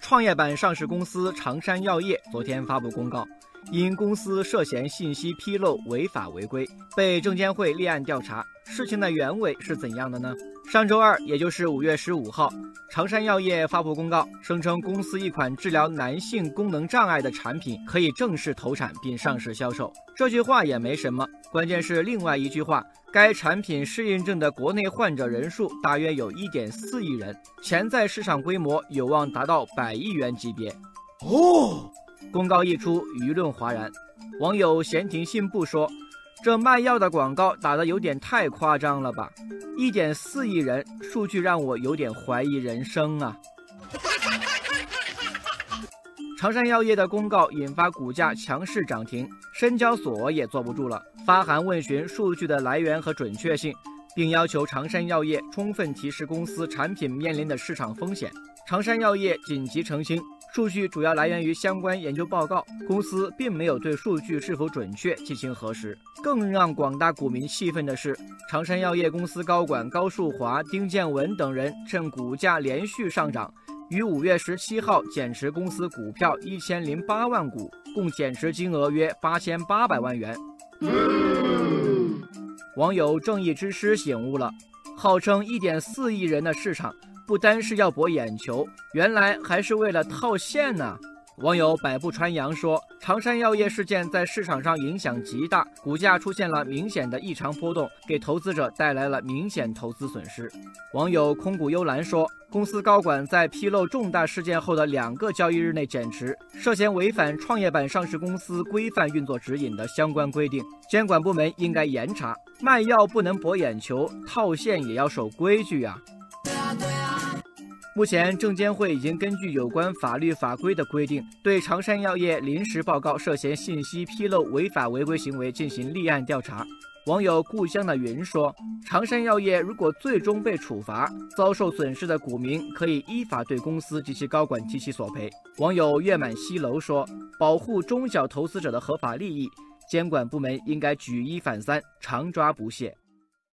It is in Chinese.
创业板上市公司长山药业昨天发布公告，因公司涉嫌信息披露违法违规，被证监会立案调查。事情的原委是怎样的呢？上周二，也就是五月十五号，长山药业发布公告，声称公司一款治疗男性功能障碍的产品可以正式投产并上市销售。这句话也没什么，关键是另外一句话：该产品适应症的国内患者人数大约有一点四亿人，潜在市场规模有望达到百亿元级别。哦，公告一出，舆论哗然。网友闲庭信步说。这卖药的广告打得有点太夸张了吧？一点四亿人，数据让我有点怀疑人生啊！长山药业的公告引发股价强势涨停，深交所也坐不住了，发函问询数据的来源和准确性，并要求长山药业充分提示公司产品面临的市场风险。长山药业紧急澄清。数据主要来源于相关研究报告，公司并没有对数据是否准确进行核实。更让广大股民气愤的是，长山药业公司高管高树华、丁建文等人趁股价连续上涨，于五月十七号减持公司股票一千零八万股，共减持金额约八千八百万元。网友正义之师醒悟了，号称一点四亿人的市场。不单是要博眼球，原来还是为了套现呢。网友百步穿杨说：“长山药业事件在市场上影响极大，股价出现了明显的异常波动，给投资者带来了明显投资损失。”网友空谷幽兰说：“公司高管在披露重大事件后的两个交易日内减持，涉嫌违反创业板上市公司规范运作指引的相关规定，监管部门应该严查。卖药不能博眼球，套现也要守规矩啊。”目前，证监会已经根据有关法律法规的规定，对长山药业临时报告涉嫌信息披露违法违规行为进行立案调查。网友故乡的云说：“长山药业如果最终被处罚，遭受损失的股民可以依法对公司及其高管提起索赔。”网友月满西楼说：“保护中小投资者的合法利益，监管部门应该举一反三，常抓不懈。”